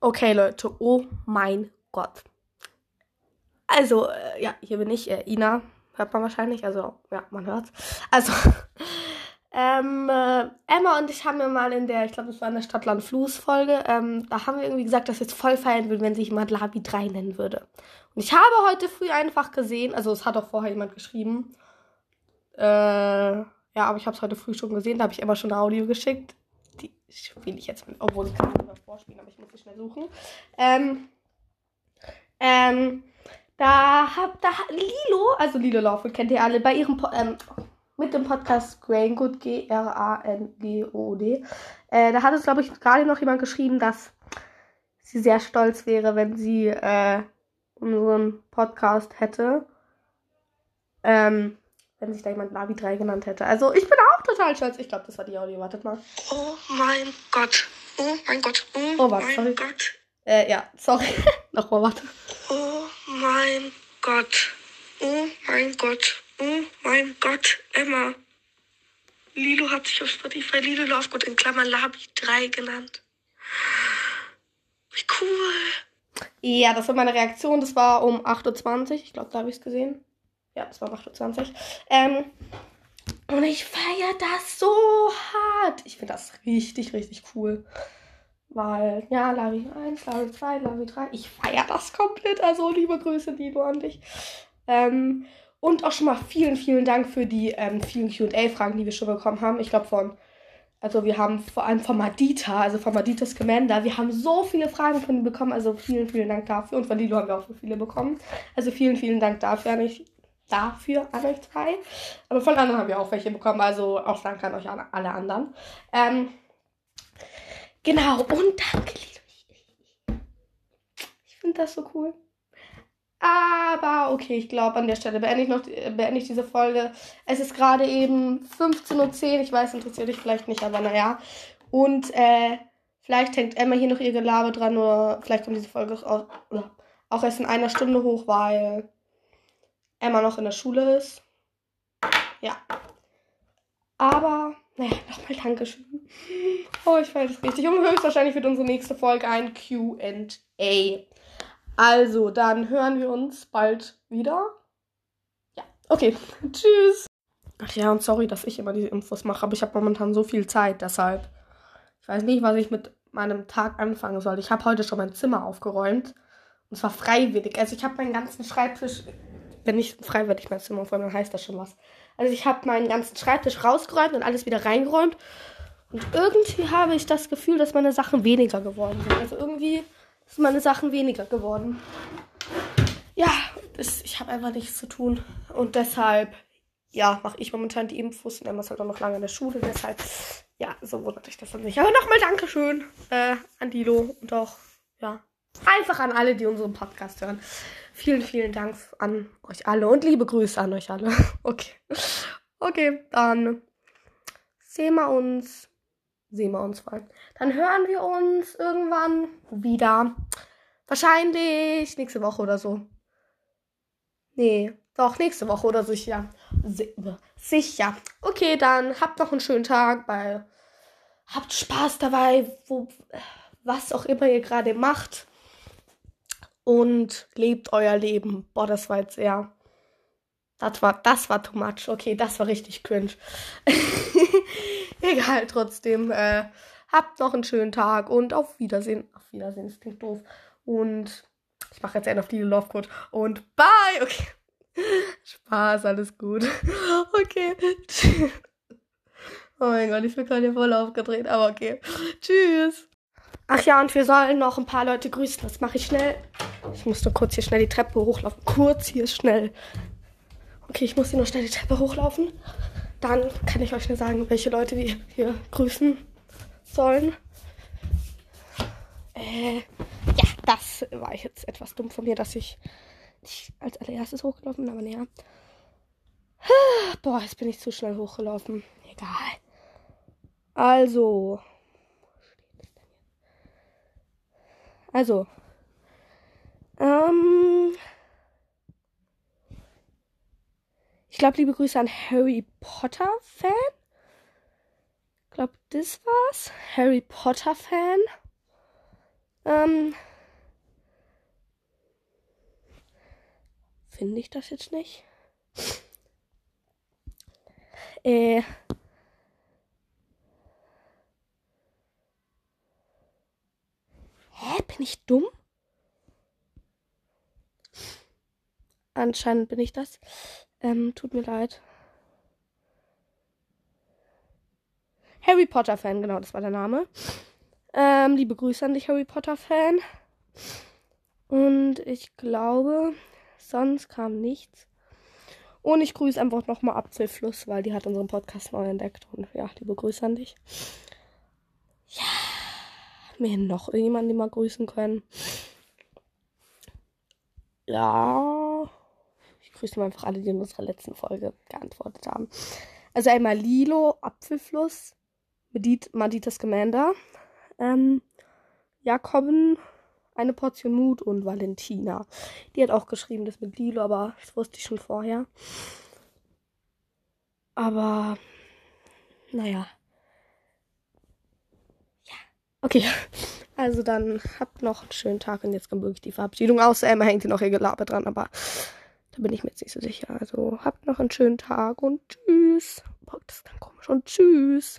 Okay, Leute, oh mein Gott. Also, äh, ja, hier bin ich, äh, Ina. Hört man wahrscheinlich, also, ja, man hört's. Also, ähm, äh, Emma und ich haben ja mal in der, ich glaube, das war in der Stadtland Fluss Folge, ähm, da haben wir irgendwie gesagt, dass wir es voll feiern würden, wenn sich jemand Labi 3 nennen würde. Und ich habe heute früh einfach gesehen, also es hat auch vorher jemand geschrieben, äh, ja, aber ich habe es heute früh schon gesehen, da habe ich Emma schon ein Audio geschickt. Spiele ich jetzt obwohl ich kann nicht vorspielen, aber ich muss sie schnell suchen. Ähm, ähm, da hat da Lilo, also Lilo Laufwood kennt ihr alle, bei ihrem po ähm, mit dem Podcast Graingood, G-R-A-N-G-O-D. Äh, da hat es, glaube ich, gerade noch jemand geschrieben, dass sie sehr stolz wäre, wenn sie äh, unseren Podcast hätte. Ähm, wenn sich da jemand Navi 3 genannt hätte. Also ich bin total stolz. Ich glaube, das war die Audio. Wartet mal. Oh mein Gott. Oh mein Gott. Oh, Oh, warte, mein sorry. Gott. Äh, ja, sorry. Nochmal, warte. Oh mein Gott. Oh mein Gott. Oh mein Gott. Emma. Lilo hat sich auf Spotify Lilo Lovegood in Klammern Labi 3 genannt. Wie cool. Ja, das war meine Reaktion. Das war um 8.20 Uhr. Ich glaube, da habe ich es gesehen. Ja, das war um 8.20 Uhr. Ähm, und ich feiere das so hart. Ich finde das richtig, richtig cool. Weil, ja, Lavi 1, Lavi 2, Lavi 3. Ich feiere das komplett. Also, liebe Grüße, Lilo, an dich. Ähm, und auch schon mal vielen, vielen Dank für die ähm, vielen QA-Fragen, die wir schon bekommen haben. Ich glaube, von also wir haben vor allem von Madita, also von Maditas Commander, wir haben so viele Fragen von ihm bekommen. Also vielen, vielen Dank dafür. Und von Lilo haben wir auch so viele bekommen. Also vielen, vielen Dank dafür an euch, dafür an euch zwei. Aber von anderen haben wir auch welche bekommen. Also auch danke an euch alle anderen. Ähm, genau. Und danke, Lilo. Ich finde das so cool. Aber okay, ich glaube, an der Stelle beende ich, noch, beende ich diese Folge. Es ist gerade eben 15.10 Uhr. Ich weiß, interessiert dich vielleicht nicht, aber naja. Und äh, vielleicht hängt Emma hier noch ihr Gelaber dran oder vielleicht kommt diese Folge auch, auch erst in einer Stunde hoch, weil Emma noch in der Schule ist. Ja. Aber, naja, nochmal Dankeschön. Oh, ich feiere das richtig. Und höchstwahrscheinlich wird unsere nächste Folge ein QA. Also, dann hören wir uns bald wieder. Ja, okay. Tschüss. Ach ja, und sorry, dass ich immer diese Infos mache, aber ich habe momentan so viel Zeit, deshalb. Ich weiß nicht, was ich mit meinem Tag anfangen soll. Ich habe heute schon mein Zimmer aufgeräumt. Und zwar freiwillig. Also ich habe meinen ganzen Schreibtisch. Wenn ich freiwillig mein Zimmer aufräume, dann heißt das schon was. Also ich habe meinen ganzen Schreibtisch rausgeräumt und alles wieder reingeräumt. Und irgendwie habe ich das Gefühl, dass meine Sachen weniger geworden sind. Also irgendwie sind meine Sachen weniger geworden. Ja, das, ich habe einfach nichts zu tun. Und deshalb, ja, mache ich momentan die Infos. Und Emma ist halt auch noch lange in der Schule. Deshalb, ja, so wundert euch das dann nicht. Aber nochmal Dankeschön äh, an Dilo und auch, ja, einfach an alle, die unseren Podcast hören. Vielen, vielen Dank an euch alle und liebe Grüße an euch alle. Okay. Okay, dann sehen wir uns. Sehen wir uns mal. Dann hören wir uns irgendwann wieder. Wahrscheinlich nächste Woche oder so. Nee, doch, nächste Woche oder sicher. Si sicher. Okay, dann habt noch einen schönen Tag. Bei, habt Spaß dabei, wo, was auch immer ihr gerade macht. Und lebt euer Leben. Boah, das war jetzt sehr. Das war, das war too much. Okay, das war richtig cringe. Egal, trotzdem. Äh, habt noch einen schönen Tag und auf Wiedersehen. Auf Wiedersehen, das klingt doof. Und ich mache jetzt einen auf die Lovecode. Und bye! Okay. Spaß, alles gut. Okay. Oh mein Gott, ich bin gerade hier voll aufgedreht, aber okay. Tschüss. Ja, und wir sollen noch ein paar Leute grüßen. Das mache ich schnell. Ich muss nur kurz hier schnell die Treppe hochlaufen. Kurz hier schnell. Okay, ich muss hier noch schnell die Treppe hochlaufen. Dann kann ich euch schnell sagen, welche Leute wir hier grüßen sollen. Äh, ja, das war jetzt etwas dumm von mir, dass ich nicht als allererstes hochgelaufen bin, aber naja. Boah, jetzt bin ich zu schnell hochgelaufen. Egal. Also. Also. Ähm. Ich glaube, liebe Grüße an Harry Potter Fan. Ich glaube, das war's. Harry Potter Fan. Ähm, Finde ich das jetzt nicht? Äh. Ich dumm? Anscheinend bin ich das. Ähm, tut mir leid. Harry Potter Fan, genau, das war der Name. Ähm, liebe Grüße an dich, Harry Potter Fan. Und ich glaube, sonst kam nichts. Und ich grüße einfach nochmal Apfelfluss, weil die hat unseren Podcast neu entdeckt. Und ja, liebe Grüße an dich. Ja, mir noch irgendjemanden, den grüßen können. Ja, ich grüße mal einfach alle, die in unserer letzten Folge geantwortet haben. Also einmal Lilo, Apfelfluss, Medit, Maditas Commander, ähm, Jakoben, eine Portion Mut und Valentina. Die hat auch geschrieben, das mit Lilo, aber das wusste ich schon vorher. Aber, naja. Okay. Also dann habt noch einen schönen Tag und jetzt kommt wirklich die Verabschiedung. Außer Emma hängt hier noch ihr Gelaber dran, aber da bin ich mir jetzt nicht so sicher. Also habt noch einen schönen Tag und tschüss. Boah, das ist ganz komisch. Und tschüss.